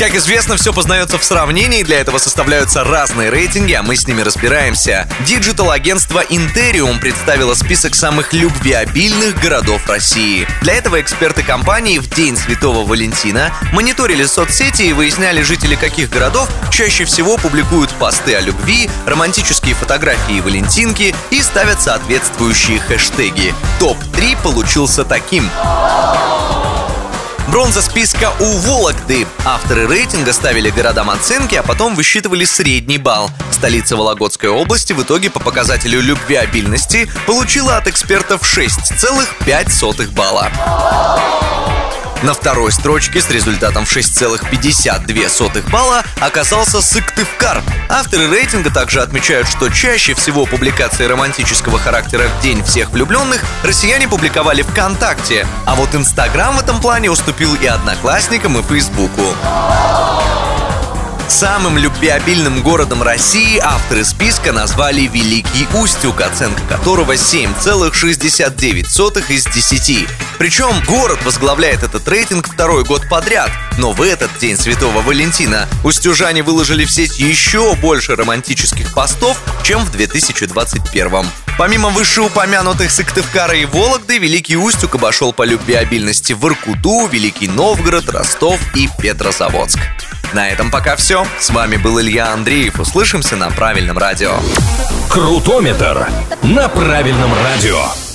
Как известно, все познается в сравнении, для этого составляются разные рейтинги, а мы с ними разбираемся. Диджитал-агентство Interium представило список самых любвеобильных городов России. Для этого эксперты компании в День Святого Валентина мониторили соцсети и выясняли, жители каких городов чаще всего публикуют посты о любви, романтические фотографии валентинки и ставят соответствующие хэштеги. Топ-3 получился таким. Бронза списка у Вологды. Авторы рейтинга ставили городам оценки, а потом высчитывали средний балл. Столица Вологодской области в итоге по показателю любвеобильности получила от экспертов 6,5 балла. На второй строчке с результатом в 6,52 балла оказался Сыктывкар. Авторы рейтинга также отмечают, что чаще всего публикации романтического характера в День всех влюбленных россияне публиковали ВКонтакте, а вот Инстаграм в этом плане уступил и Одноклассникам, и Фейсбуку. Самым любвеобильным городом России авторы списка назвали Великий Устюг, оценка которого 7,69 из 10. Причем город возглавляет этот рейтинг второй год подряд. Но в этот день Святого Валентина устюжане выложили в сеть еще больше романтических постов, чем в 2021. Помимо вышеупомянутых Сыктывкара и Вологды, Великий Устюг обошел по любвеобильности Воркуту, Великий Новгород, Ростов и Петрозаводск. На этом пока все. С вами был Илья Андреев. Услышимся на правильном радио. Крутометр на правильном радио.